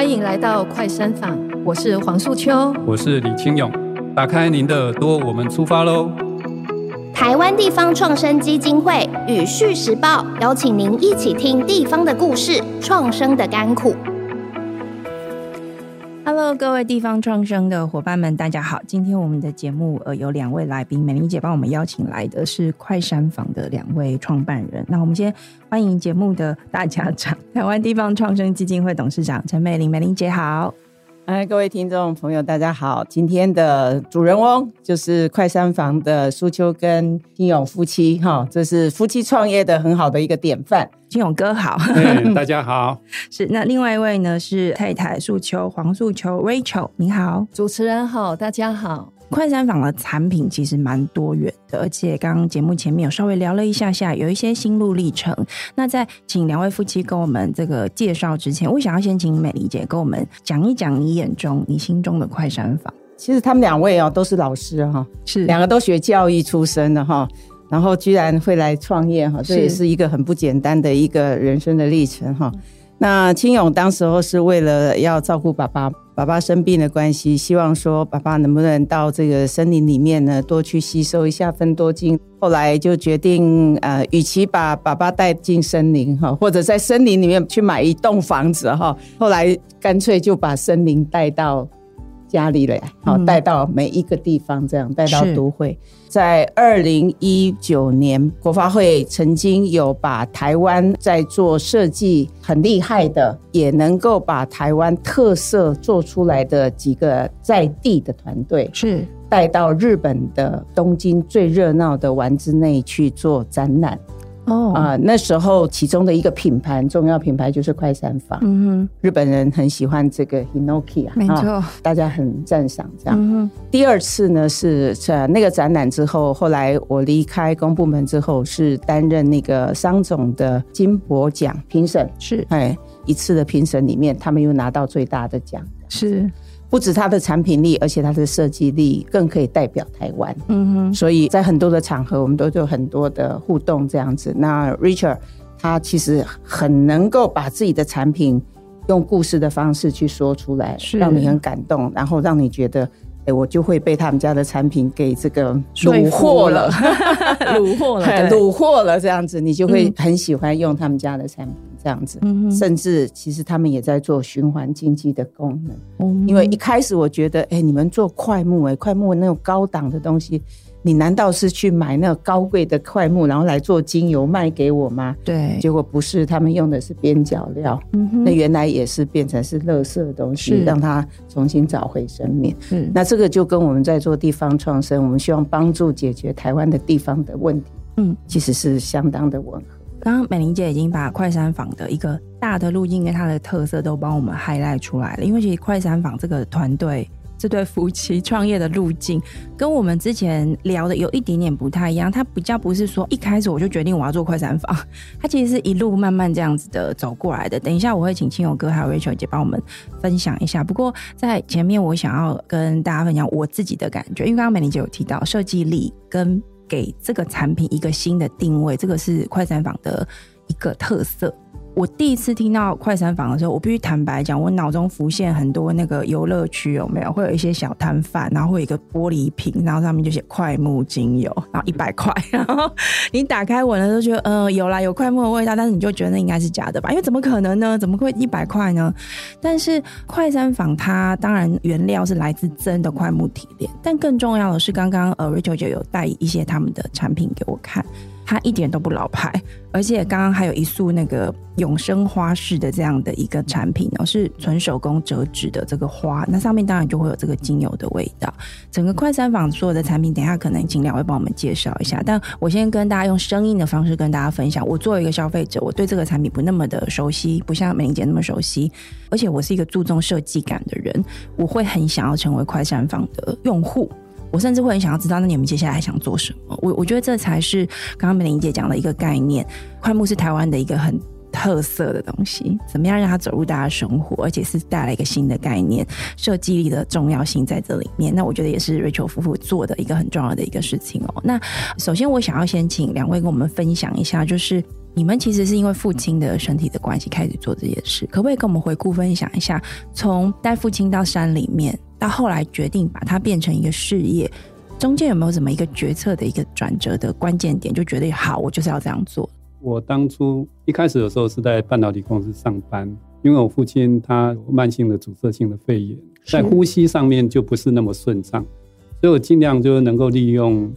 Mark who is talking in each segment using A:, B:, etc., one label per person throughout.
A: 欢迎来到快山坊，我是黄素秋，
B: 我是李清勇，打开您的耳朵，我们出发喽！
C: 台湾地方创生基金会与《续时报》邀请您一起听地方的故事，创生的甘苦。
D: 各位地方创生的伙伴们，大家好！今天我们的节目呃有两位来宾，美玲姐帮我们邀请来的是快山房的两位创办人。那我们先欢迎节目的大家长，台湾地方创生基金会董事长陈美玲，美玲姐好。
E: 哎，各位听众朋友，大家好！今天的主人翁就是快三房的苏秋跟金勇夫妻，哈，这是夫妻创业的很好的一个典范。
D: 金勇哥好，
B: 对，大家好。
D: 是那另外一位呢是太太素秋黄素秋 Rachel，你好，
A: 主持人好，大家好。
D: 快筛房的产品其实蛮多元的，而且刚刚节目前面有稍微聊了一下下，有一些心路历程。那在请两位夫妻跟我们这个介绍之前，我想要先请美丽姐跟我们讲一讲你眼中、你心中的快筛房。
E: 其实他们两位哦都是老师哈，是两个都学教育出身的哈，然后居然会来创业哈，这也是一个很不简单的一个人生的历程哈。那青勇当时候是为了要照顾爸爸，爸爸生病的关系，希望说爸爸能不能到这个森林里面呢，多去吸收一下芬多精。后来就决定，呃，与其把爸爸带进森林哈，或者在森林里面去买一栋房子哈，后来干脆就把森林带到。家里了，好带到每一个地方，这样带到都会。在二零一九年，国发会曾经有把台湾在做设计很厉害的，也能够把台湾特色做出来的几个在地的团队，是带到日本的东京最热闹的丸之内去做展览。哦啊，那时候其中的一个品牌，重要品牌就是快餐房。嗯哼，日本人很喜欢这个 Hinoki 啊，没错，大家很赞赏这样。第二次呢是在那个展览之后，后来我离开公部门之后，是担任那个商总的金箔奖评审。是，哎，一次的评审里面，他们又拿到最大的奖。是。不止它的产品力，而且它的设计力更可以代表台湾。嗯哼，所以在很多的场合，我们都有很多的互动这样子。那 Richard 他其实很能够把自己的产品用故事的方式去说出来，让你很感动，然后让你觉得，哎，我就会被他们家的产品给这个虏获了，
D: 虏获了，
E: 虏获了这样子，你就会很喜欢用他们家的产品。这样子，甚至其实他们也在做循环经济的功能。嗯，因为一开始我觉得，哎，你们做快木，哎，快木那种高档的东西，你难道是去买那种高贵的快木，然后来做精油卖给我吗？对，结果不是，他们用的是边角料。嗯，那原来也是变成是垃圾的东西，让它重新找回生命。嗯，那这个就跟我们在做地方创生，我们希望帮助解决台湾的地方的问题。嗯，其实是相当的吻合。
D: 刚刚美玲姐已经把快餐房的一个大的路径跟它的特色都帮我们 highlight 出来了，因为其实快餐房这个团队这对夫妻创业的路径跟我们之前聊的有一点点不太一样，它比较不是说一开始我就决定我要做快餐房，它其实是一路慢慢这样子的走过来的。等一下我会请亲友哥还有 Rachel 姐帮我们分享一下。不过在前面我想要跟大家分享我自己的感觉，因为刚刚美玲姐有提到设计力跟。给这个产品一个新的定位，这个是快餐房的一个特色。我第一次听到快餐房的时候，我必须坦白讲，我脑中浮现很多那个游乐区，有没有？会有一些小摊贩，然后会有一个玻璃瓶，然后上面就写快木精油，然后一百块。然后你打开闻了，都觉得嗯、有啦，有快木的味道，但是你就觉得那应该是假的吧？因为怎么可能呢？怎么会一百块呢？但是快餐房它当然原料是来自真的快木提炼，但更重要的是，刚刚呃 Rachel 就有带一些他们的产品给我看。它一点都不老派，而且刚刚还有一束那个永生花式的这样的一个产品呢，是纯手工折纸的这个花，那上面当然就会有这个精油的味道。整个快筛房所有的产品，等一下可能请两位帮我们介绍一下，但我先跟大家用声音的方式跟大家分享。我作为一个消费者，我对这个产品不那么的熟悉，不像美玲姐那么熟悉，而且我是一个注重设计感的人，我会很想要成为快筛房的用户。我甚至会很想要知道，那你们接下来还想做什么？我我觉得这才是刚刚美玲姐讲的一个概念。快木是台湾的一个很特色的东西，怎么样让它走入大家生活，而且是带来一个新的概念，设计力的重要性在这里面。那我觉得也是 Rachel 夫妇做的一个很重要的一个事情哦。那首先我想要先请两位跟我们分享一下，就是你们其实是因为父亲的身体的关系开始做这件事，可不可以跟我们回顾分享一下，从带父亲到山里面，到后来决定把它变成一个事业，中间有没有什么一个决策的一个转折的关键点，就觉得好，我就是要这样做。
B: 我当初一开始的时候是在半导体公司上班，因为我父亲他有慢性的阻塞性的肺炎，在呼吸上面就不是那么顺畅，所以我尽量就能够利用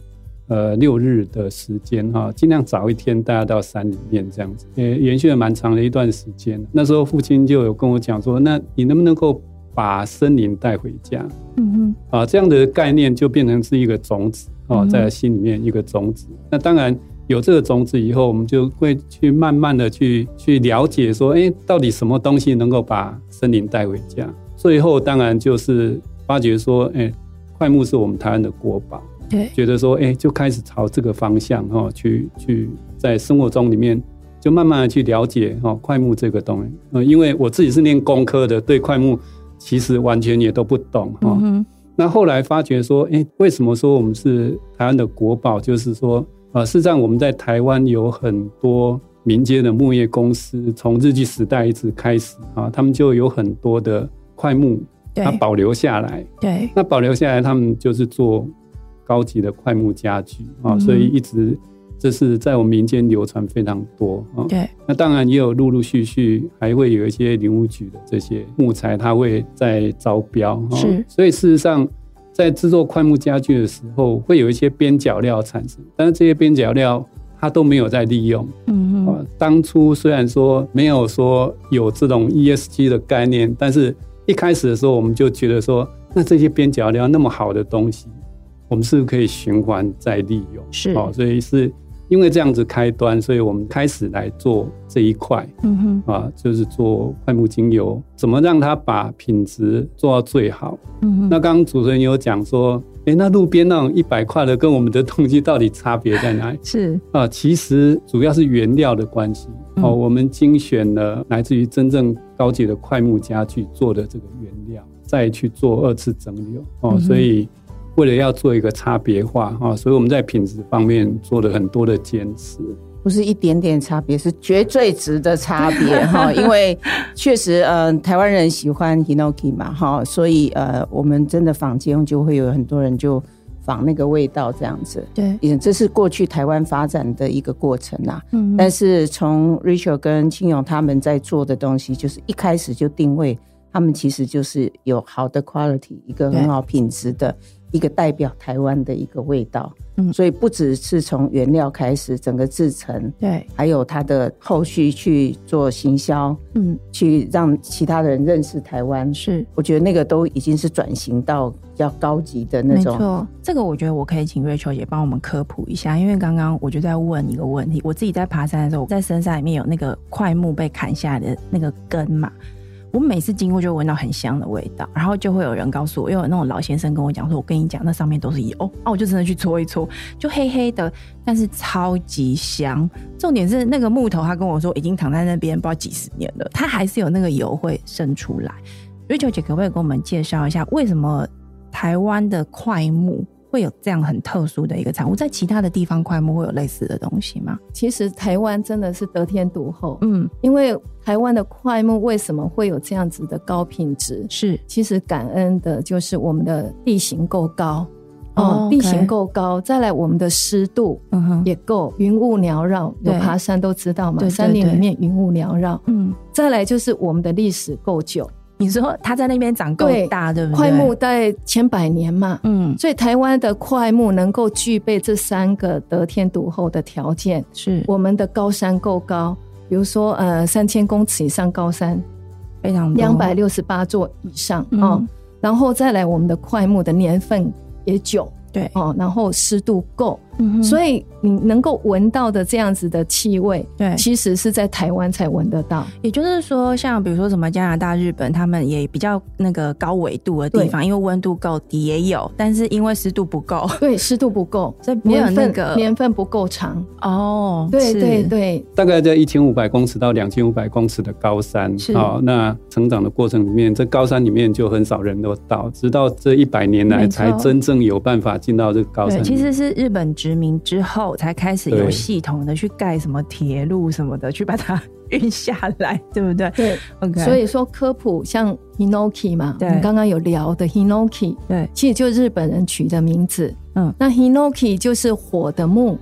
B: 呃六日的时间哈，尽量早一天带他到山里面这样子，也延续了蛮长的一段时间。那时候父亲就有跟我讲说，那你能不能够把森林带回家？嗯嗯，啊，这样的概念就变成是一个种子哦，在心里面一个种子。那当然。有这个种子以后，我们就会去慢慢的去去了解，说，哎，到底什么东西能够把森林带回家？最后当然就是发觉说，哎，快木是我们台湾的国宝，对，觉得说，哎，就开始朝这个方向哈，去去在生活中里面就慢慢的去了解哈，快木这个东西。呃，因为我自己是念工科的，对快木其实完全也都不懂哈。嗯。那后来发觉说，哎，为什么说我们是台湾的国宝？就是说。啊，事实上我们在台湾有很多民间的木业公司，从日据时代一直开始啊，他们就有很多的桧木，它保留下来。对，那保留下来，他们就是做高级的桧木家具啊，所以一直这是在我们民间流传非常多啊。对，那当然也有陆陆续续还会有一些林务局的这些木材，它会在招标。是，所以事实上。在制作快木家具的时候，会有一些边角料产生，但是这些边角料它都没有在利用。嗯嗯。当初虽然说没有说有这种 ESG 的概念，但是一开始的时候，我们就觉得说，那这些边角料那么好的东西，我们是不是可以循环再利用？是。哦，所以是。因为这样子开端，所以我们开始来做这一块，嗯哼，啊，就是做快木精油，怎么让它把品质做到最好？嗯哼，那刚刚主持人有讲说，哎，那路边那种一百块的跟我们的东西到底差别在哪里？是啊，其实主要是原料的关系。哦，我们精选了来自于真正高级的快木家具做的这个原料，再去做二次蒸馏。哦，所以。为了要做一个差别化哈，所以我们在品质方面做了很多的坚持，
E: 不是一点点差别，是绝对值的差别 哈。因为确实，呃，台湾人喜欢 Hinoki 嘛哈，所以呃，我们真的坊间就会有很多人就仿那个味道这样子。对，这是过去台湾发展的一个过程呐。嗯，但是从 Rachel 跟青勇他们在做的东西，就是一开始就定位，他们其实就是有好的 quality，一个很好品质的。一个代表台湾的一个味道，嗯，所以不只是从原料开始，整个制成，对，还有它的后续去做行销，嗯，去让其他人认识台湾，是，我觉得那个都已经是转型到比较高级的那种。没错，
D: 这个我觉得我可以请 Rachel 也帮我们科普一下，因为刚刚我就在问一个问题，我自己在爬山的时候，在深山里面有那个块木被砍下来的那个根嘛。我每次经过就闻到很香的味道，然后就会有人告诉我，因为有那种老先生跟我讲说：“我跟你讲，那上面都是油。”啊，我就真的去搓一搓，就黑黑的，但是超级香。重点是那个木头，他跟我说已经躺在那边不知道几十年了，它还是有那个油会渗出来。瑞秋姐可不可以给我们介绍一下，为什么台湾的桧木？会有这样很特殊的一个产物，在其他的地方桧木会有类似的东西吗？
A: 其实台湾真的是得天独厚，嗯，因为台湾的桧木为什么会有这样子的高品质？是，其实感恩的就是我们的地形够高，哦，地形够高，再来我们的湿度也够，云雾缭绕，有爬山都知道嘛，山林里面云雾缭绕，嗯，再来就是我们的历史够久。
D: 你说它在那边长够大，对不对？
A: 快木在千百年嘛，嗯，所以台湾的快木能够具备这三个得天独厚的条件，是。我们的高山够高，比如说呃三千公尺以上高山，非常两百六十八座以上，嗯，哦，然后再来我们的快木的年份也久，对。哦，然后湿度够，嗯，所以你能够闻到的这样子的气味，
D: 对，
A: 其实是在台湾才闻得到。
D: 也就是说，像比如说什么加拿大、日本，他们也比较那个高纬度的地方，因为温度够低也有，但是因为湿度不够，
A: 对，湿度不够，
D: 所以没有那个
A: 年份不够长。
D: 哦，
A: 对对对，
B: 大概在一千五百公尺到两千五百公尺的高山，好，那成长的过程里面，这高山里面就很少人都到，直到这一百年来才真正有办法进到这个高山。
D: 其实是日本殖民之后才开始有系统的去盖什么铁路什么的，去把它运下来，对不对？
A: 对，OK。所以说科普像 Hinoki 嘛，对，我们刚刚有聊的 Hinoki，
D: 对，
A: 其实就日本人取的名字。嗯，那 Hinoki 就是火的木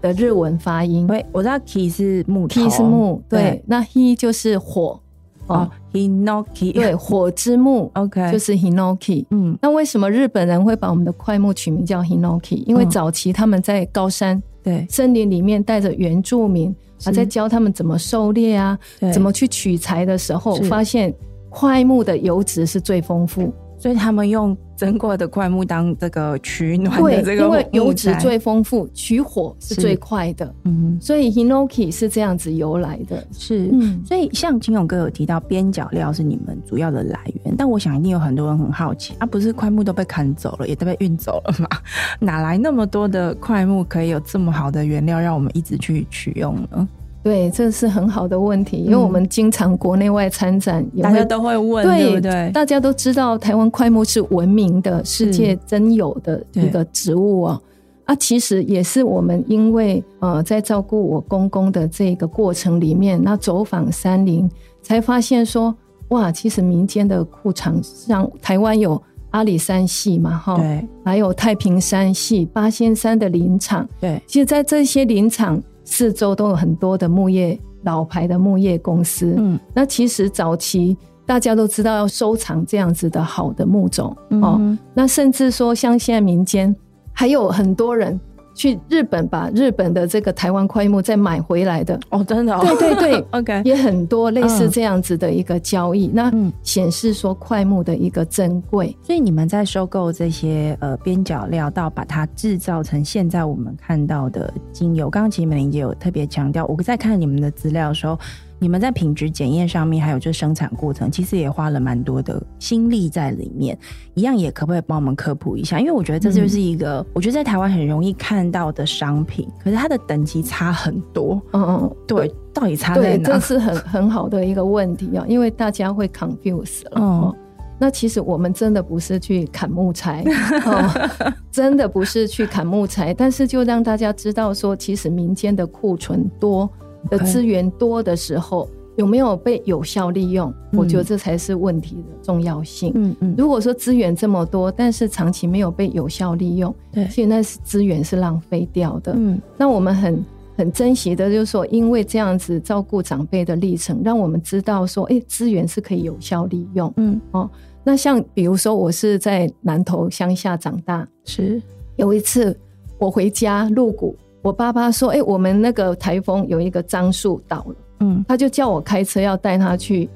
A: 的日文发音。
D: 对，我知道 Ki 是木
A: ，Ki 是木，对，那 He 就是火。
D: 哦，Hinoki。
A: 对，火之木
D: ，OK，
A: 就是 Hinoki。嗯，那为什么日本人会把我们的快木取名叫 Hinoki？因为早期他们在高山、对。森林里面带着原住民，啊，在教他们怎么狩猎啊，怎么去取材的时候，发现快木的油脂是最丰富。
D: 所以他们用蒸过的桧木当这个取暖的这个，
A: 因为油脂最丰富，取火是最快的。嗯，所以 Hinoki 是这样子由来的。
D: 是，嗯，所以像金勇哥有提到边角料是你们主要的来源，但我想一定有很多人很好奇，啊，不是块木都被砍走了，也都被运走了吗？哪来那么多的块木可以有这么好的原料，让我们一直去取用呢？
A: 对，这是很好的问题，因为我们经常国内外参展，
D: 大家都会问，对不对？
A: 大家都知道台湾快木是闻名的世界珍有的一个植物啊，啊，其实也是我们因为呃在照顾我公公的这个过程里面，那走访山林，才发现说，哇，其实民间的库藏，像台湾有阿里山系嘛，哈，对，还有太平山系、八仙山的林场，
D: 对，
A: 其实，在这些林场。四周都有很多的木业老牌的木业公司，嗯，那其实早期大家都知道要收藏这样子的好的木种，嗯、哦，那甚至说像现在民间还有很多人。去日本把日本的这个台湾快木再买回来的
D: 哦，真的，哦，
A: 对对对，
D: OK，
A: 也很多类似这样子的一个交易，嗯、那显示说快木的一个珍贵。
D: 所以你们在收购这些呃边角料，到把它制造成现在我们看到的精油。刚刚其实美玲姐有特别强调，我在看你们的资料的时候。你们在品质检验上面，还有就是生产过程，其实也花了蛮多的心力在里面。一样也可不可以帮我们科普一下？因为我觉得这就是一个，嗯、我觉得在台湾很容易看到的商品，可是它的等级差很多。嗯嗯，对，到底差在哪？
A: 对，这是很很好的一个问题啊，因为大家会 confuse 了。嗯，那其实我们真的不是去砍木材，哦、真的不是去砍木材，但是就让大家知道说，其实民间的库存多。的资源多的时候，有没有被有效利用？我觉得这才是问题的重要性。嗯嗯，如果说资源这么多，但是长期没有被有效利用，对，现在是资源是浪费掉的。嗯，那我们很很珍惜的，就是说，因为这样子照顾长辈的历程，让我们知道说，哎，资源是可以有效利用。嗯哦，那像比如说，我是在南投乡下长大，是有一次我回家入股。我爸爸说：“哎、欸，我们那个台风有一个樟树倒了，嗯，他就叫我开车要带他去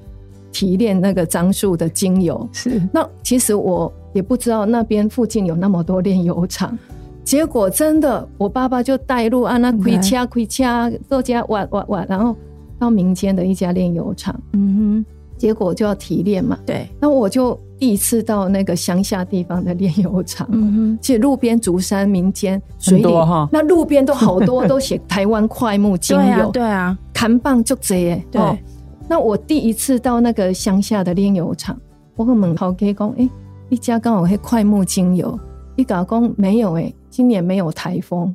A: 提炼那个樟树的精油。是，那其实我也不知道那边附近有那么多炼油厂。结果真的，我爸爸就带路啊，那开车开车，各家玩玩玩，然后到民间的一家炼油厂。嗯哼，结果就要提炼嘛。对，那我就。”第一次到那个乡下地方的炼油厂，嗯哼，其实路边竹山民间水里，那路边都好多都写台湾快木精油，对啊，看棒就这耶，对。那我第一次到那个乡下的炼油厂，我跟门口给讲，哎，一家刚好是快木精油，一搞工没有哎，今年没有台风，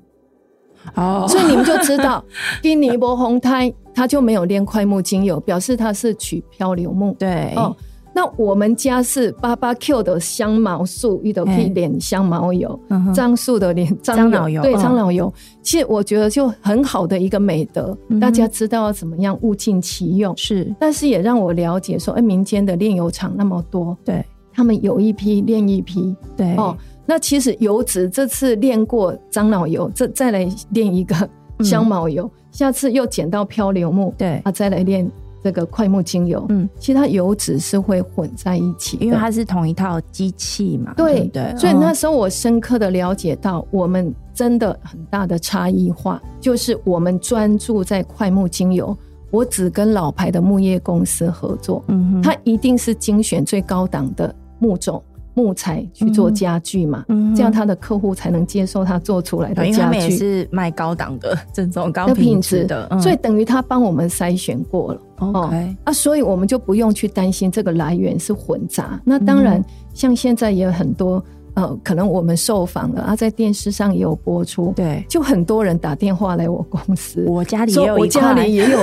A: 哦，所以你们就知道，今年没风台，他就没有炼快木精油，表示他是取漂流木，对，哦。那我们家是八八 Q 的香茅树，一头可以炼香茅油；樟树的炼樟脑油，对樟脑油。其实我觉得就很好的一个美德，大家知道要怎么样物尽其用。是，但是也让我了解说，哎，民间的炼油厂那么多，对，他们有一批炼一批，对。哦。那其实油脂这次炼过樟脑油，这再来炼一个香茅油，下次又捡到漂流木，对。啊，再来炼。这个快木精油，嗯，其实它油脂是会混在一起，
D: 因为它是同一套机器嘛，
A: 对
D: 对，对。
A: 所以那时候我深刻的了解到，我们真的很大的差异化，就是我们专注在快木精油，我只跟老牌的木业公司合作，嗯哼，它一定是精选最高档的木种。木材去做家具嘛，嗯、这样他的客户才能接受他做出来的家具。他们
D: 也是卖高档的这种高品质的，
A: 所以等于他帮我们筛选过了。OK，哦、啊，所以我们就不用去担心这个来源是混杂。那当然，像现在也有很多呃，可能我们受访了啊，在电视上也有播出，
D: 对，
A: 就很多人打电话来我公司，
D: 我家里也有，
A: 我家里也有，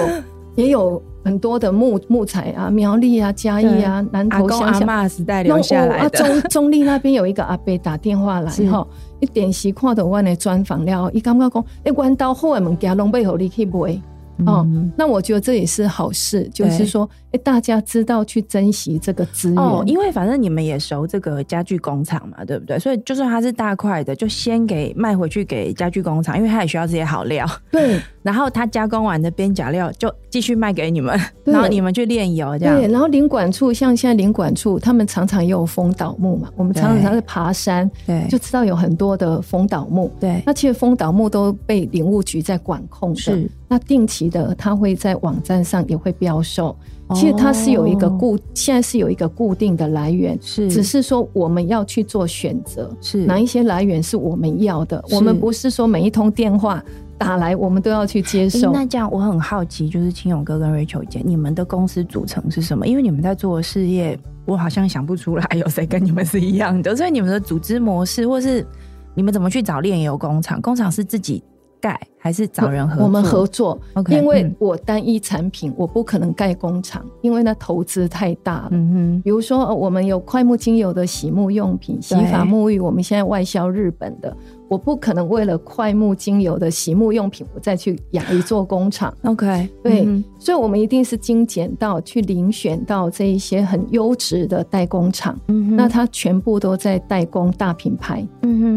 A: 也有。很多的木木材啊，苗栗啊，嘉义啊，南投乡
D: 下，阿公阿嬷时代留下来的。
A: 中中立那边有一个阿伯打电话来哈，一点时看到我的专访了，伊感觉讲，哎，弯刀好的物件拢背后你去买。哦，那我觉得这也是好事，就是说，哎，大家知道去珍惜这个资源。哦，
D: 因为反正你们也熟这个家具工厂嘛，对不对？所以就算它是大块的，就先给卖回去给家具工厂，因为它也需要这些好料。
A: 对，
D: 然后它加工完的边角料就继续卖给你们，然后你们去炼油这样。
A: 对，然后领管处像现在领管处，他们常常也有风倒木嘛，我们常常在爬山，对，就知道有很多的风倒木。
D: 对，
A: 那其实风倒木都被林务局在管控的。是。那定期的，它会在网站上也会标售。其实它是有一个固，现在是有一个固定的来源，是，只是说我们要去做选择，是哪一些来源是我们要的。我们不是说每一通电话打来，我们都要去接受。
D: 那这样我很好奇，就是青勇哥跟 Rachel 姐，你们的公司组成是什么？因为你们在做的事业，我好像想不出来有谁跟你们是一样的。所以你们的组织模式，或是你们怎么去找炼油工厂？工厂是自己盖还是找人合作？
A: 我们合作，okay, 因为我单一产品，嗯、我不可能盖工厂，因为那投资太大了。嗯哼，比如说我们有快木精油的洗沐用品、洗发沐浴，我们现在外销日本的。我不可能为了快木精油的洗沐用品，我再去养一座工厂。
D: OK，
A: 对，嗯、所以，我们一定是精简到去遴选到这一些很优质的代工厂。嗯哼，那它全部都在代工大品牌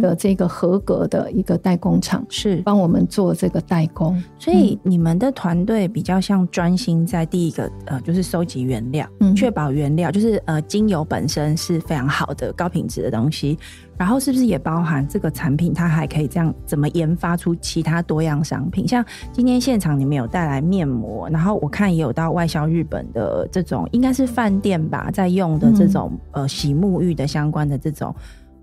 A: 的这个合格的一个代工厂，是帮我们做这个代工。
D: 所以，你们的团队比较像专心在第一个呃，就是收集原料，确、嗯、保原料就是呃，精油本身是非常好的高品质的东西。然后是不是也包含这个产品，它还可以这样怎么研发出其他多样商品？像今天现场你们有带来面膜，然后我看也有到外销日本的这种，应该是饭店吧，在用的这种、嗯、呃洗沐浴的相关的这种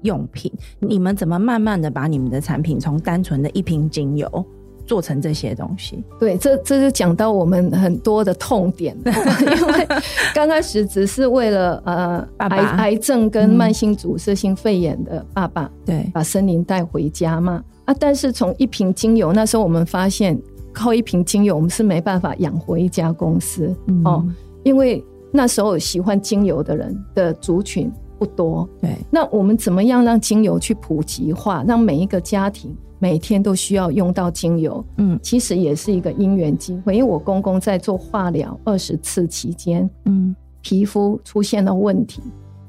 D: 用品。你们怎么慢慢的把你们的产品从单纯的一瓶精油，做成这些东西，
A: 对，这这就讲到我们很多的痛点，因为刚开始只是为了呃癌癌症跟慢性阻塞性肺炎的爸爸，对、嗯，把森林带回家嘛。啊，但是从一瓶精油，那时候我们发现靠一瓶精油我们是没办法养活一家公司、嗯、哦，因为那时候喜欢精油的人的族群不多，对，那我们怎么样让精油去普及化，让每一个家庭。每天都需要用到精油，嗯，其实也是一个因缘机会。因为我公公在做化疗二十次期间，嗯，皮肤出现了问题，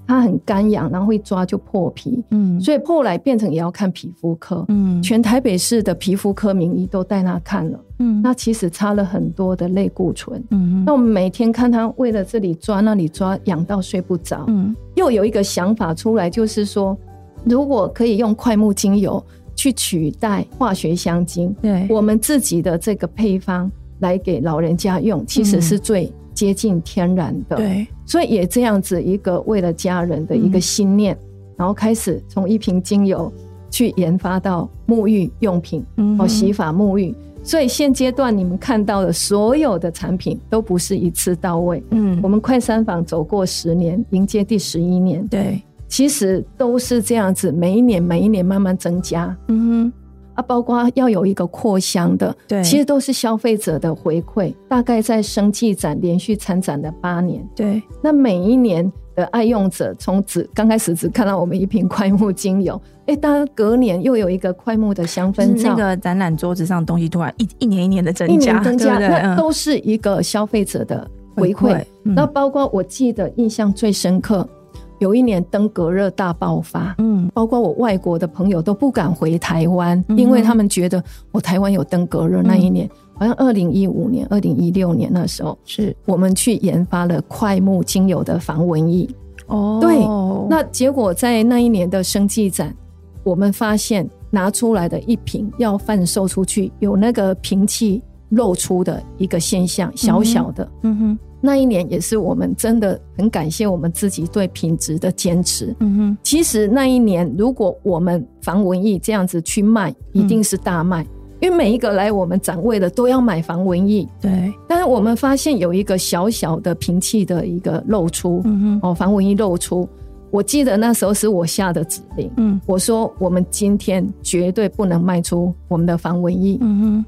A: 他很干痒，然后会抓就破皮，嗯，所以后来变成也要看皮肤科，嗯，全台北市的皮肤科名医都带他看了，嗯，那其实擦了很多的类固醇，嗯，那我们每天看他为了这里抓那里抓，痒到睡不着，嗯，又有一个想法出来，就是说如果可以用快木精油。去取代化学香精，对，我们自己的这个配方来给老人家用，其实是最接近天然的。对，所以也这样子一个为了家人的一个心念，然后开始从一瓶精油去研发到沐浴用品，哦，洗发沐浴。所以现阶段你们看到的所有的产品都不是一次到位。嗯，我们快三坊走过十年，迎接第十一年。对。其实都是这样子，每一年每一年慢慢增加，嗯哼，啊，包括要有一个扩香的，对，其实都是消费者的回馈。大概在生技展连续参展了八年，对，那每一年的爱用者从只刚开始只看到我们一瓶 快木精油，哎，当然隔年又有一个快木的香氛皂，
D: 那个展览桌子上的东西突然一一年一年的增加，
A: 一年增加，那都是一个消费者的回馈。那包括我记得印象最深刻。有一年登革热大爆发，嗯，包括我外国的朋友都不敢回台湾，嗯、因为他们觉得我台湾有登革热。那一年、嗯、好像二零一五年、二零一六年那时候，是我们去研发了快木精油的防蚊液。哦，对，那结果在那一年的生技展，我们发现拿出来的一瓶要贩售出去，有那个瓶器露出的一个现象，小小的，嗯哼。那一年也是我们真的很感谢我们自己对品质的坚持。嗯哼，其实那一年如果我们防蚊液这样子去卖，一定是大卖，嗯、因为每一个来我们展位的都要买防蚊液。对，但是我们发现有一个小小的瓶器的一个漏出，嗯哼，哦，防蚊液漏出。我记得那时候是我下的指令，嗯，我说我们今天绝对不能卖出我们的防蚊液。嗯哼，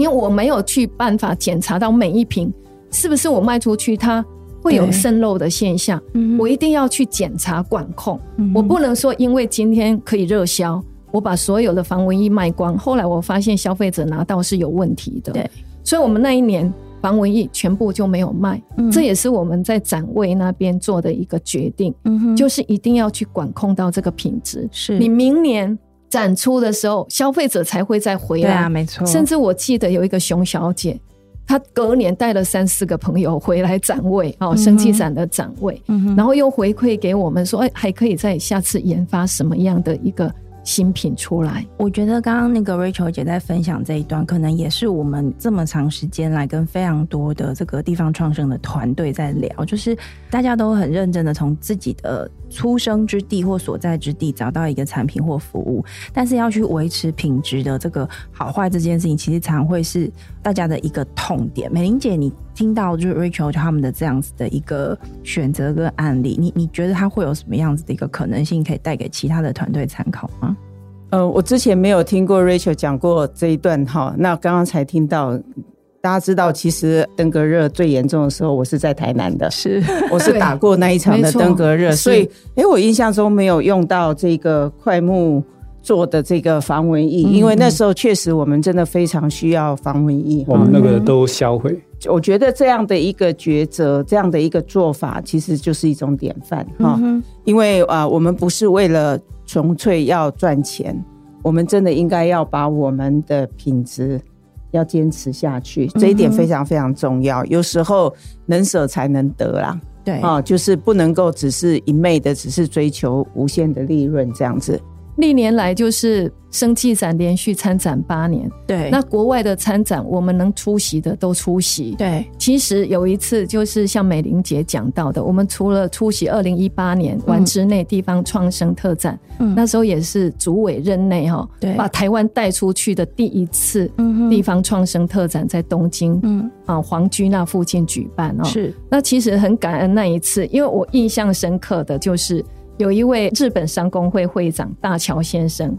A: 因为我没有去办法检查到每一瓶。是不是我卖出去它会有渗漏的现象？我一定要去检查管控。我不能说因为今天可以热销，我把所有的防蚊液卖光。后来我发现消费者拿到是有问题的。对，所以我们那一年防蚊液全部就没有卖。这也是我们在展位那边做的一个决定，就是一定要去管控到这个品质。是你明年展出的时候，消费者才会再回来。对啊，没错。甚至我记得有一个熊小姐。他隔年带了三四个朋友回来展位哦，生气展的展位，嗯、然后又回馈给我们说，哎，还可以再下次研发什么样的一个新品出来。
D: 我觉得刚刚那个 Rachel 姐在分享这一段，可能也是我们这么长时间来跟非常多的这个地方创生的团队在聊，就是大家都很认真的从自己的。出生之地或所在之地找到一个产品或服务，但是要去维持品质的这个好坏这件事情，其实常会是大家的一个痛点。美玲姐，你听到就是 Rachel 他们的这样子的一个选择跟案例，你你觉得他会有什么样子的一个可能性可以带给其他的团队参考吗？
E: 呃，我之前没有听过 Rachel 讲过这一段哈，那刚刚才听到。大家知道，其实登革热最严重的时候，我是在台南的，是我是打过那一场的登革热，所以，哎，我印象中没有用到这个快木做的这个防蚊液，因为那时候确实我们真的非常需要防蚊液，
B: 我们那个都销毁。
E: 我觉得这样的一个抉择，这样的一个做法，其实就是一种典范哈，因为啊，我们不是为了纯粹要赚钱，我们真的应该要把我们的品质。要坚持下去，这一点非常非常重要。嗯、有时候能舍才能得啦，对啊，就是不能够只是一昧的，只是追求无限的利润这样子。
A: 历年来就是生技展连续参展八年，对，那国外的参展我们能出席的都出席，对。其实有一次就是像美玲姐讲到的，我们除了出席二零一八年丸之内地方创生特展，嗯，那时候也是主委任内哈，对，把台湾带出去的第一次地方创生特展在东京，嗯。啊皇居那附近举办哦，是。那其实很感恩那一次，因为我印象深刻的就是。有一位日本商工会会长大桥先生，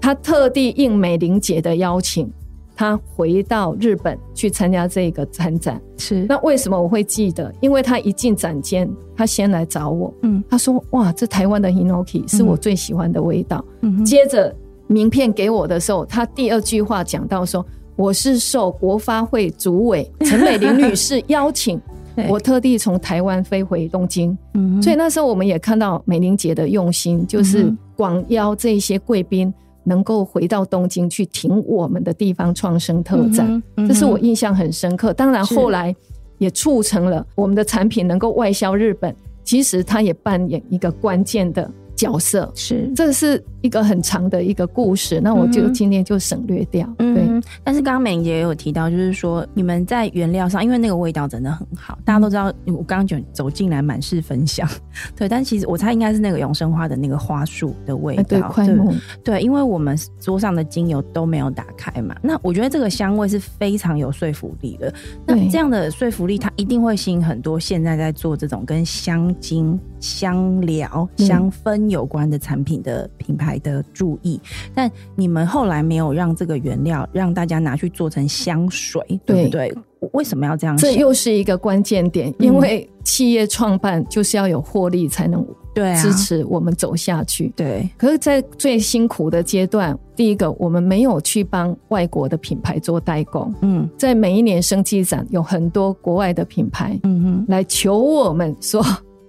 A: 他特地应美玲姐的邀请，他回到日本去参加这个参展。是，那为什么我会记得？因为他一进展间，他先来找我，嗯，他说：“哇，这台湾的 Hinoki 是我最喜欢的味道。”嗯，接着名片给我的时候，他第二句话讲到说：“我是受国发会主委陈美玲女士邀请。”我特地从台湾飞回东京，嗯、所以那时候我们也看到美玲姐的用心，就是广邀这些贵宾能够回到东京去听我们的地方创生特展，嗯嗯、这是我印象很深刻。当然后来也促成了我们的产品能够外销日本，其实它也扮演一个关键的角色。是，这是。一个很长的一个故事，那我就今天就省略掉。嗯、对，
D: 但是刚刚美伶姐也有提到，就是说你们在原料上，因为那个味道真的很好，大家都知道。我刚刚就走进来满是芬香，对。但其实我猜应该是那个永生花的那个花束的味道，对。对，因为我们桌上的精油都没有打开嘛，那我觉得这个香味是非常有说服力的。那这样的说服力，它一定会吸引很多现在在做这种跟香精、香疗、香氛有关的产品的品牌的注意，但你们后来没有让这个原料让大家拿去做成香水，对不对？为什么要这样？
A: 这又是一个关键点，因为企业创办就是要有获利才能对支持我们走下去。对，可是，在最辛苦的阶段，第一个我们没有去帮外国的品牌做代工。嗯，在每一年生技展，有很多国外的品牌，嗯哼，来求我们说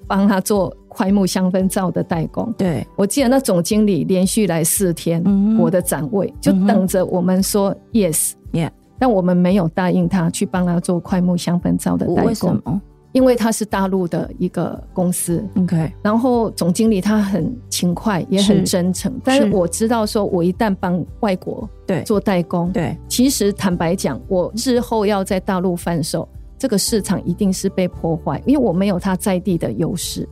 A: 帮他做。桧木香氛皂的代工。
D: 对，
A: 我记得那总经理连续来四天，我的展位就等着我们说 yes，yeah，但我们没有答应他去帮他做快木香氛皂的代工。为什么？因为他是大陆的一个公司
D: ，OK，
A: 然后总经理他很勤快，也很真诚。但是我知道，说我一旦帮外国对做代工，
D: 对，
A: 其实坦白讲，我日后要在大陆贩售，这个市场一定是被破坏，因为我没有他在地的优势。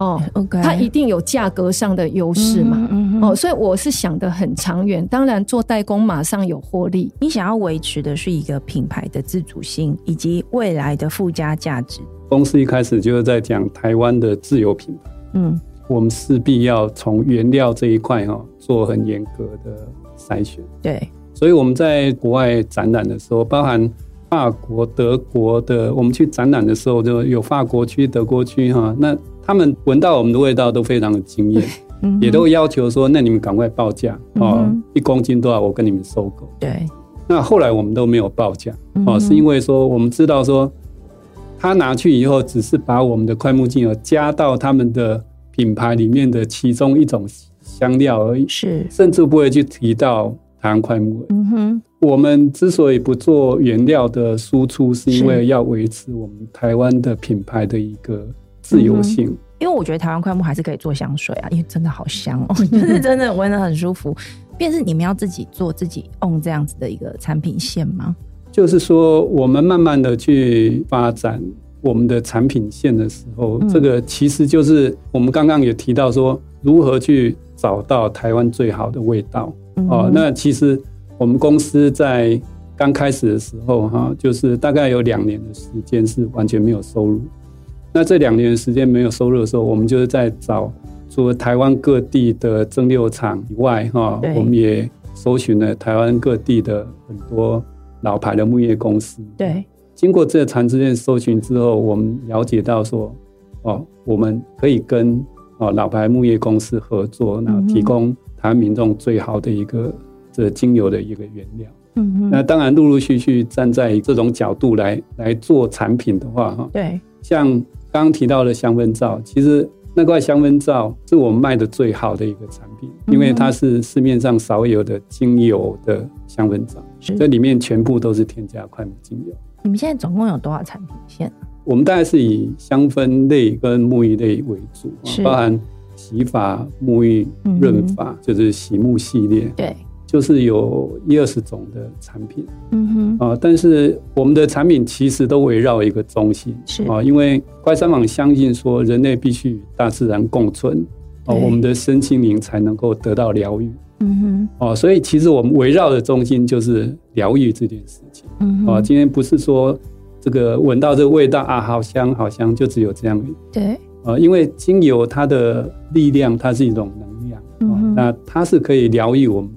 A: 哦，OK，它一定有价格上的优势嘛？嗯嗯、哦，所以我是想得很长远。当然，做代工马上有获利。
D: 你想要维持的是一个品牌的自主性以及未来的附加价值。
B: 公司一开始就是在讲台湾的自有品牌，嗯，我们势必要从原料这一块哈做很严格的筛选，
D: 对，
B: 所以我们在国外展览的时候，包含法国、德国的，我们去展览的时候就有法国区、德国区哈，那他们闻到我们的味道都非常的惊艳，嗯，也都要求说，那你们赶快报价哦，一公斤多少，我跟你们收购，
D: 对，
B: 那后来我们都没有报价哦，是因为说我们知道说。他拿去以后，只是把我们的快木精油加到他们的品牌里面的其中一种香料而已，
D: 是，
B: 甚至不会去提到台湾快木。嗯哼，我们之所以不做原料的输出，是因为要维持我们台湾的品牌的一个自由性。嗯、
D: 因为我觉得台湾快木还是可以做香水啊，因为真的好香哦，就是真的闻得很舒服。便是你们要自己做自己 own 这样子的一个产品线吗？
B: 就是说，我们慢慢的去发展我们的产品线的时候，嗯、这个其实就是我们刚刚也提到说，如何去找到台湾最好的味道。嗯、哦，那其实我们公司在刚开始的时候，哈，就是大概有两年的时间是完全没有收入。那这两年的时间没有收入的时候，我们就是在找除了台湾各地的蒸馏厂以外，哈，我们也搜寻了台湾各地的很多。老牌的木业公司，
D: 对，
B: 经过这个长时间搜寻之后，我们了解到说，哦，我们可以跟哦老牌木业公司合作，然后提供台湾民众最好的一个这精油的一个原料。嗯哼，那当然陆陆续续站在这种角度来来做产品的话，哈，
D: 对，
B: 像刚刚提到的香氛皂，其实。那块香氛皂是我们卖的最好的一个产品，因为它是市面上少有的精油的香氛皂，这里面全部都是添加快木精油。
D: 你们现在总共有多少产品线？
B: 我们大概是以香氛类跟沐浴类为主，包含洗发、沐浴、润发，就是洗沐系列。
D: 对。
B: 就是有一二十种的产品，嗯哼。啊，但是我们的产品其实都围绕一个中心，是。啊，因为快三网相信说人类必须与大自然共存，哦，我们的身心灵才能够得到疗愈，嗯哼，哦，所以其实我们围绕的中心就是疗愈这件事情，嗯啊，今天不是说这个闻到这个味道啊，好香好香，就只有这样，
D: 对，
B: 啊，因为精油它的力量，它是一种能量，嗯，那它是可以疗愈我们。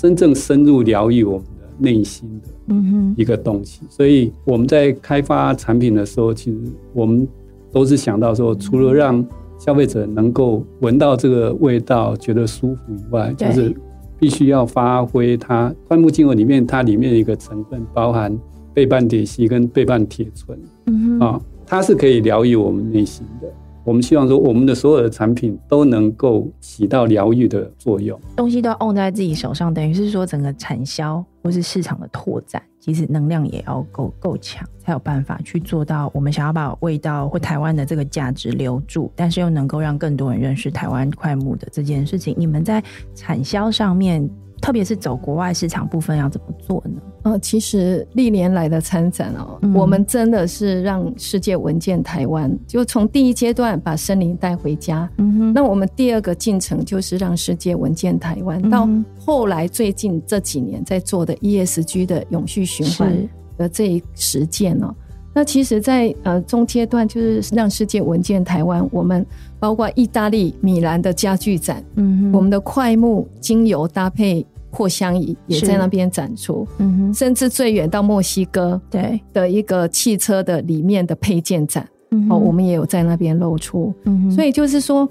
B: 真正深入疗愈我们的内心的一个东西，所以我们在开发产品的时候，其实我们都是想到说，除了让消费者能够闻到这个味道觉得舒服以外，就是必须要发挥它桧木精油里面它里面的一个成分，包含倍半萜烯跟倍半铁醇，嗯啊，它是可以疗愈我们内心的。我们希望说，我们的所有的产品都能够起到疗愈的作用。
D: 东西都要 on 在自己手上，等于是说，整个产销或是市场的拓展，其实能量也要够够强，才有办法去做到我们想要把味道或台湾的这个价值留住，但是又能够让更多人认识台湾快木的这件事情。你们在产销上面，特别是走国外市场部分，要怎么做呢？
A: 呃，其实历年来的参展哦，嗯、我们真的是让世界闻见台湾。就从第一阶段把森林带回家，嗯哼，那我们第二个进程就是让世界闻见台湾。嗯、到后来最近这几年在做的 ESG 的永续循环的这一实践哦，那其实在，在呃中阶段就是让世界闻见台湾。我们包括意大利米兰的家具展，嗯哼，我们的快木精油搭配。扩香仪也在那边展出，嗯哼，甚至最远到墨西哥，对。的一个汽车的里面的配件展，嗯，哦，我们也有在那边露出，嗯哼，所以就是说，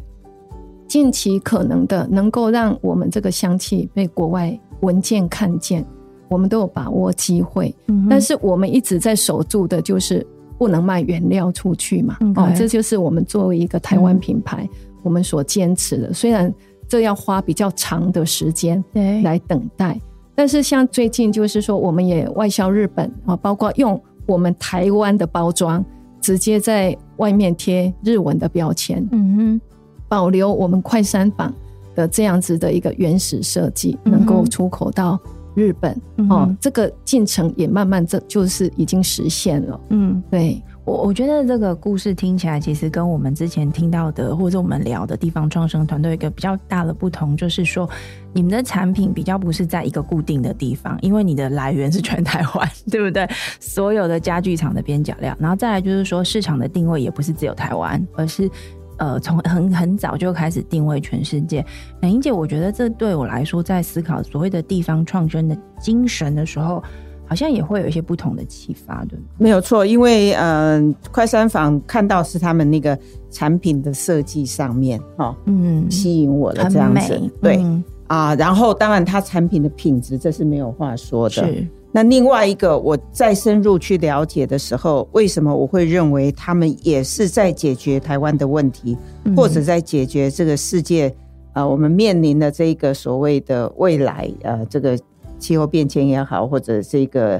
A: 近期可能的能够让我们这个香气被国外闻见看见，我们都有把握机会，嗯，但是我们一直在守住的就是不能卖原料出去嘛。哦，这就是我们作为一个台湾品牌，嗯、我们所坚持的。虽然这要花比较长的时间来等待，但是像最近就是说，我们也外销日本啊，包括用我们台湾的包装，直接在外面贴日文的标签，嗯哼，保留我们快三坊的这样子的一个原始设计，能够出口到日本，嗯、哦，这个进程也慢慢这就是已经实现了，嗯，对。
D: 我我觉得这个故事听起来，其实跟我们之前听到的，或者我们聊的地方创生团队一个比较大的不同，就是说你们的产品比较不是在一个固定的地方，因为你的来源是全台湾，对不对？所有的家具厂的边角料，然后再来就是说市场的定位也不是只有台湾，而是呃从很很早就开始定位全世界。美英姐，我觉得这对我来说，在思考所谓的地方创生的精神的时候。好像也会有一些不同的启发，对吗？
E: 没有错，因为嗯、呃，快三坊看到是他们那个产品的设计上面，哈，嗯，吸引我了这样子，美对、嗯、啊。然后当然，它产品的品质这是没有话说的。是。那另外一个，我再深入去了解的时候，为什么我会认为他们也是在解决台湾的问题，嗯、或者在解决这个世界啊、呃，我们面临的这个所谓的未来，呃，这个。气候变迁也好，或者这个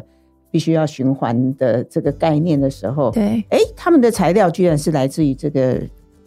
E: 必须要循环的这个概念的时候，对，哎，他们的材料居然是来自于这个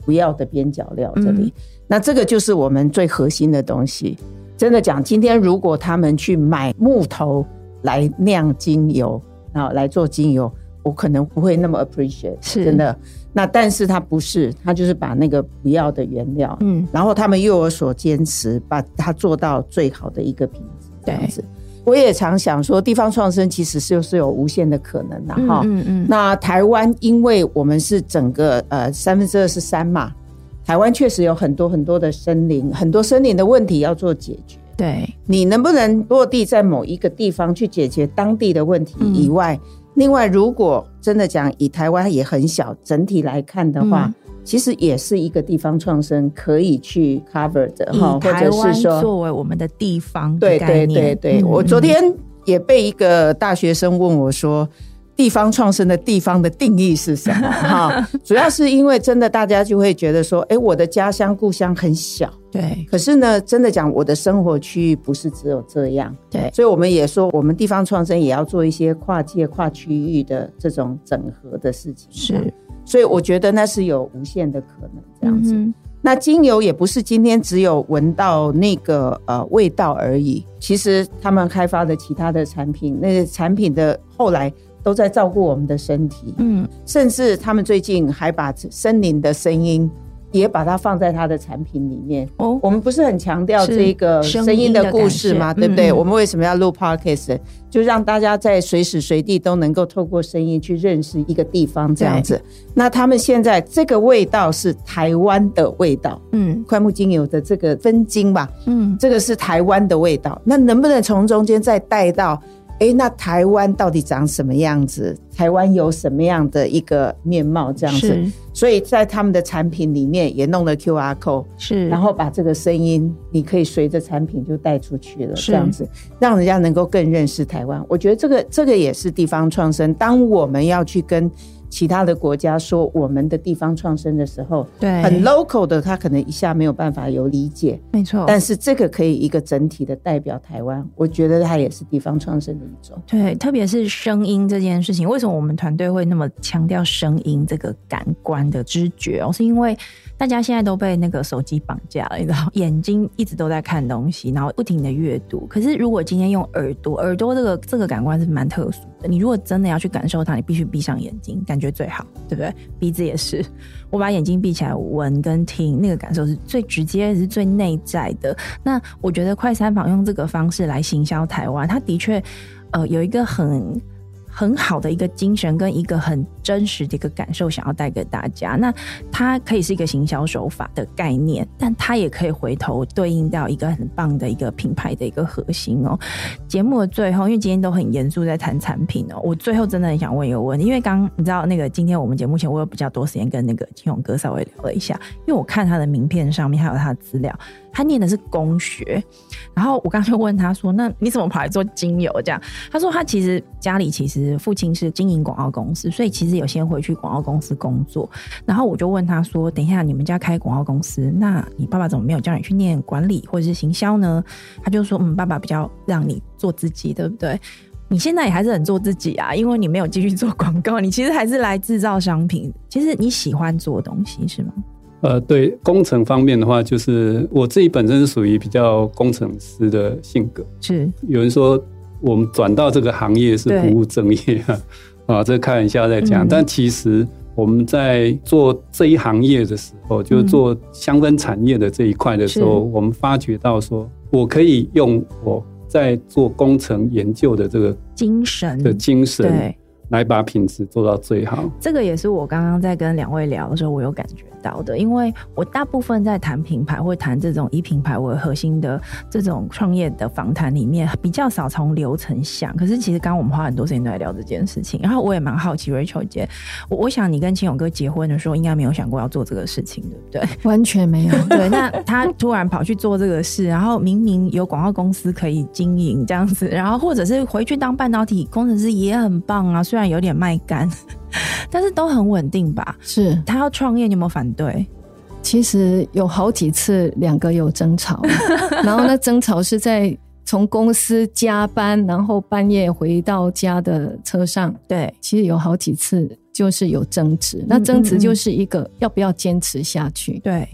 E: 不要的边角料这里，嗯、那这个就是我们最核心的东西。真的讲，今天如果他们去买木头来酿精油，然后来做精油，我可能不会那么 appreciate，是真的。那但是他不是，他就是把那个不要的原料，嗯，然后他们又有所坚持，把它做到最好的一个品质，这样子。我也常想说，地方创生其实是是有无限的可能的哈。嗯嗯。那台湾，因为我们是整个呃三分之二是山嘛，台湾确实有很多很多的森林，很多森林的问题要做解决。对，你能不能落地在某一个地方去解决当地的问题以外，嗯、另外如果真的讲以台湾也很小整体来看的话。嗯。其实也是一个地方创生可以去 cover 的哈，或者是说
D: 作为我们的地方的
E: 对对对对，嗯、我昨天也被一个大学生问我说，地方创生的地方的定义是什么？哈，主要是因为真的大家就会觉得说，哎，我的家乡故乡很小，对，可是呢，真的讲我的生活区域不是只有这样，对，所以我们也说，我们地方创生也要做一些跨界跨区域的这种整合的事情，是。所以我觉得那是有无限的可能这样子。嗯、那精油也不是今天只有闻到那个呃味道而已，其实他们开发的其他的产品，那个产品的后来都在照顾我们的身体。嗯，甚至他们最近还把森林的声音。也把它放在他的产品里面。哦，我们不是很强调这个声音的故事吗？对不对？嗯、我们为什么要录 podcast？就让大家在随时随地都能够透过声音去认识一个地方，这样子。那他们现在这个味道是台湾的味道，嗯，快木精油的这个分精吧，嗯，这个是台湾的味道。那能不能从中间再带到？哎，那台湾到底长什么样子？台湾有什么样的一个面貌？这样子，所以在他们的产品里面也弄了 QR code，是，然后把这个声音，你可以随着产品就带出去了，这样子，让人家能够更认识台湾。我觉得这个这个也是地方创生。当我们要去跟其他的国家说我们的地方创生的时候，对，很 local 的，他可能一下没有办法有理解，没错。但是这个可以一个整体的代表台湾，我觉得它也是地方创生的一种。
D: 对，特别是声音这件事情，为什么我们团队会那么强调声音这个感官的知觉？哦，是因为大家现在都被那个手机绑架了，你知道，眼睛一直都在看东西，然后不停的阅读。可是如果今天用耳朵，耳朵这个这个感官是蛮特殊的。你如果真的要去感受它，你必须闭上眼睛感。觉最好，对不对？鼻子也是，我把眼睛闭起来闻跟听，那个感受是最直接，是最内在的。那我觉得快餐坊用这个方式来行销台湾，它的确，呃，有一个很。很好的一个精神跟一个很真实的一个感受，想要带给大家。那它可以是一个行销手法的概念，但它也可以回头对应到一个很棒的一个品牌的一个核心哦。节目的最后，因为今天都很严肃在谈产品哦，我最后真的很想问一个问题，因为刚你知道那个今天我们节目前，我有比较多时间跟那个金勇哥稍微聊了一下，因为我看他的名片上面还有他的资料。他念的是工学。然后我刚才就问他说：“那你怎么跑来做精油？”这样，他说他其实家里其实父亲是经营广告公司，所以其实有先回去广告公司工作。然后我就问他说：“等一下，你们家开广告公司，那你爸爸怎么没有叫你去念管理或者是行销呢？”他就说：“嗯，爸爸比较让你做自己，对不对？你现在也还是很做自己啊，因为你没有继续做广告，你其实还是来制造商品。其实你喜欢做东西是吗？”
B: 呃，对工程方面的话，就是我自己本身是属于比较工程师的性格。
D: 是有
B: 人说我们转到这个行业是不务正业啊，啊，这开玩笑在讲。嗯、但其实我们在做这一行业的时候，就是做香氛产业的这一块的时候，嗯、我们发觉到说，我可以用我在做工程研究的这个
D: 精神。
B: 的精神，来把品质做到最好。
D: 这个也是我刚刚在跟两位聊的时候，我有感觉。到的，因为我大部分在谈品牌或谈这种以品牌为核心的这种创业的访谈里面，比较少从流程想。可是其实刚刚我们花很多时间都在聊这件事情，然后我也蛮好奇，Rachel 姐，我我想你跟秦勇哥结婚的时候，应该没有想过要做这个事情，对不对？
A: 完全没有。
D: 对，那他突然跑去做这个事，然后明明有广告公司可以经营这样子，然后或者是回去当半导体工程师也很棒啊，虽然有点卖干。但是都很稳定吧？
A: 是
D: 他要创业，你有没有反对？
A: 其实有好几次两个有争吵，然后那争吵是在从公司加班，然后半夜回到家的车上。
D: 对，
A: 其实有好几次就是有争执，那争执就是一个要不要坚持下去。
D: 对。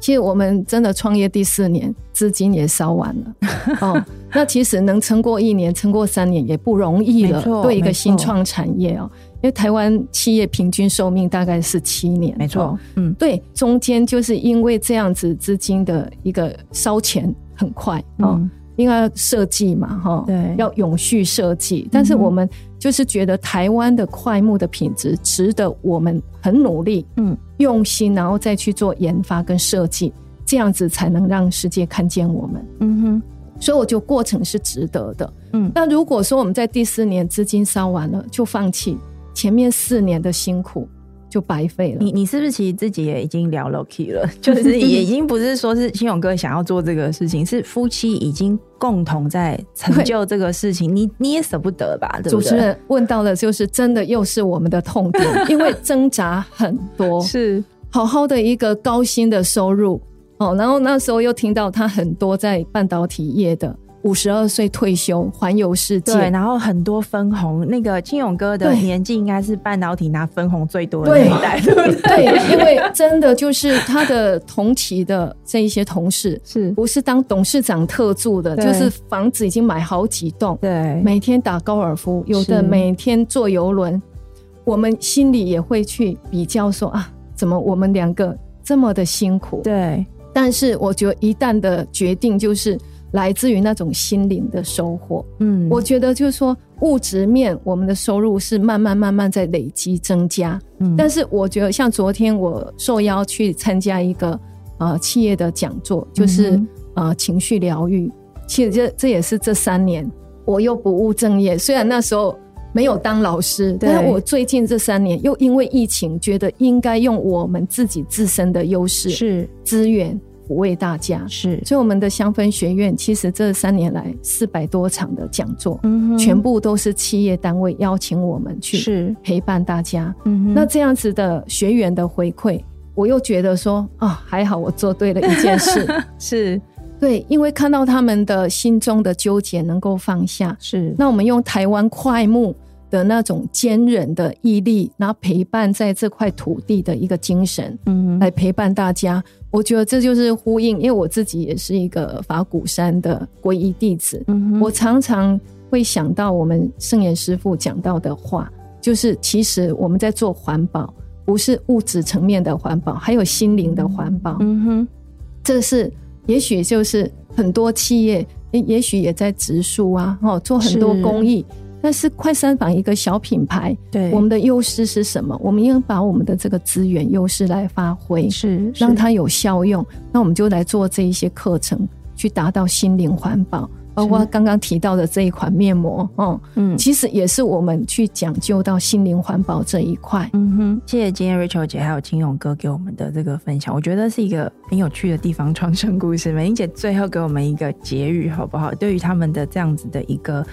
A: 其实我们真的创业第四年，资金也烧完了。哦，那其实能撑过一年、撑过三年也不容易了。对一个新创产业哦，因为台湾企业平均寿命大概是七年。
D: 没错，嗯，
A: 对，中间就是因为这样子资金的一个烧钱很快哦。嗯因为要设计嘛，哈，对，要永续设计。但是我们就是觉得台湾的快木的品质值得我们很努力，嗯，用心，然后再去做研发跟设计，这样子才能让世界看见我们。嗯哼，所以我觉得过程是值得的。嗯，那如果说我们在第四年资金烧完了就放弃，前面四年的辛苦。就白费了。
D: 你你是不是其实自己也已经聊了 key 了？就是也已经不是说是新勇哥想要做这个事情，是夫妻已经共同在成就这个事情。你你也舍不得吧？对不对？
A: 主持人问到的就是真的又是我们的痛点，因为挣扎很多。
D: 是
A: 好好的一个高薪的收入哦，然后那时候又听到他很多在半导体业的。五十二岁退休，环游世界，
D: 对，然后很多分红。那个金勇哥的年纪应该是半导体拿分红最多的那一代，对不对？
A: 对，因为真的就是他的同期的这一些同事，是不是当董事长特助的？就是房子已经买好几栋，对，每天打高尔夫，有的每天坐游轮。我们心里也会去比较说啊，怎么我们两个这么的辛苦？
D: 对，
A: 但是我觉得一旦的决定就是。来自于那种心灵的收获，嗯，我觉得就是说物质面，我们的收入是慢慢慢慢在累积增加，嗯，但是我觉得像昨天我受邀去参加一个呃企业的讲座，就是、嗯、呃情绪疗愈，其实这这也是这三年我又不务正业，虽然那时候没有当老师，但是我最近这三年又因为疫情，觉得应该用我们自己自身的优势是。资源。抚慰大家。是，所以我们的香氛学院其实这三年来四百多场的讲座，嗯，全部都是企业单位邀请我们去是。陪伴大家，嗯，那这样子的学员的回馈，我又觉得说啊、哦，还好我做对了一件事，
D: 是。
A: 对，因为看到他们的心中的纠结能够放下，是，那我们用台湾快木的那种坚韧的毅力，然后陪伴在这块土地的一个精神，嗯，来陪伴大家。我觉得这就是呼应，因为我自己也是一个法鼓山的皈依弟子，嗯，我常常会想到我们圣严师父讲到的话，就是其实我们在做环保，不是物质层面的环保，还有心灵的环保。嗯哼，这是也许就是很多企业，也许也在植树啊，哦，做很多公益。但是快三坊一个小品牌，对，我们的优势是什么？我们应该把我们的这个资源优势来发挥，是，是让它有效用。那我们就来做这一些课程，去达到心灵环保，包括刚刚提到的这一款面膜，哦，嗯，其实也是我们去讲究到心灵环保这一块。
D: 嗯哼，谢谢今天 Rachel 姐还有青勇哥给我们的这个分享，我觉得是一个很有趣的地方创生故事。美英姐最后给我们一个结语好不好？对于他们的这样子的一个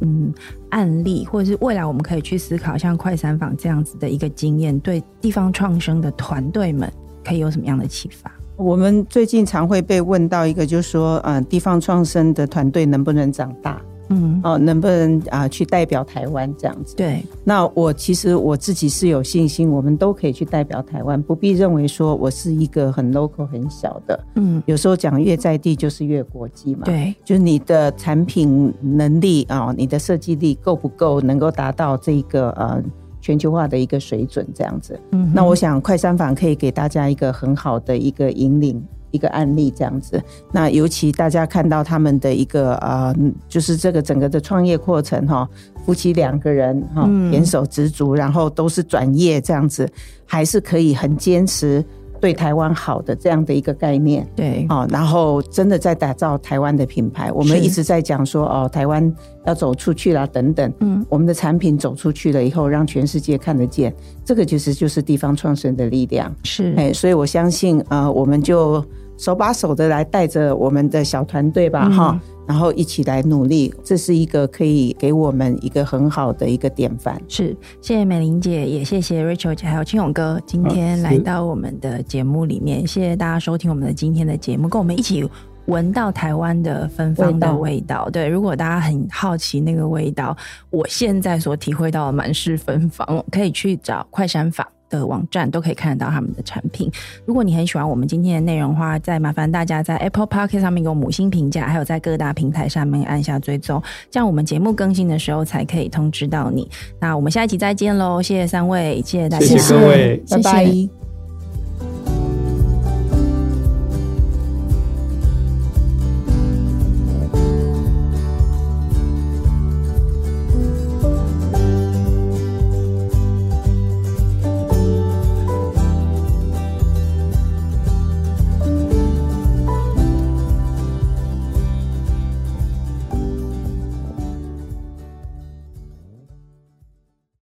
D: 嗯案例，或者是未来我们可以去思考，像快三坊这样子的一个经验，对地方创生的团队们可以有什么样的启发？
E: 我们最近常会被问到一个，就是说，呃，地方创生的团队能不能长大？嗯，哦，能不能啊、呃、去代表台湾这样子？
D: 对。
E: 那我其实我自己是有信心，我们都可以去代表台湾，不必认为说我是一个很 local 很小的。嗯。有时候讲越在地就是越国际嘛。
D: 对。
E: 就是你的产品能力啊、哦，你的设计力够不够，能够达到这个呃。全球化的一个水准，这样子。嗯，那我想快三坊可以给大家一个很好的一个引领，一个案例，这样子。那尤其大家看到他们的一个呃，就是这个整个的创业过程哈，夫妻两个人哈，胼手执足，然后都是转业这样子，还是可以很坚持。对台湾好的这样的一个概念，
D: 对，
E: 哦，然后真的在打造台湾的品牌。我们一直在讲说，哦，台湾要走出去啦，等等。嗯，我们的产品走出去了以后，让全世界看得见，这个其实就是地方创生的力量。
D: 是，
E: 哎，所以我相信，呃，我们就手把手的来带着我们的小团队吧，哈、嗯。然后一起来努力，这是一个可以给我们一个很好的一个典范。
D: 是，谢谢美玲姐，也谢谢 Rachel 姐，还有青勇哥，今天来到我们的节目里面。谢谢大家收听我们的今天的节目，跟我们一起闻到台湾的芬芳的味道。对，如果大家很好奇那个味道，我现在所体会到的满是芬芳，可以去找快三坊的网站都可以看得到他们的产品。如果你很喜欢我们今天的内容的话，再麻烦大家在 Apple Podcast 上面给我五星评价，还有在各大平台上面按下追踪，这样我们节目更新的时候才可以通知到你。那我们下一集再见喽！谢谢三位，谢谢大家，
B: 谢谢各位，
E: 拜拜。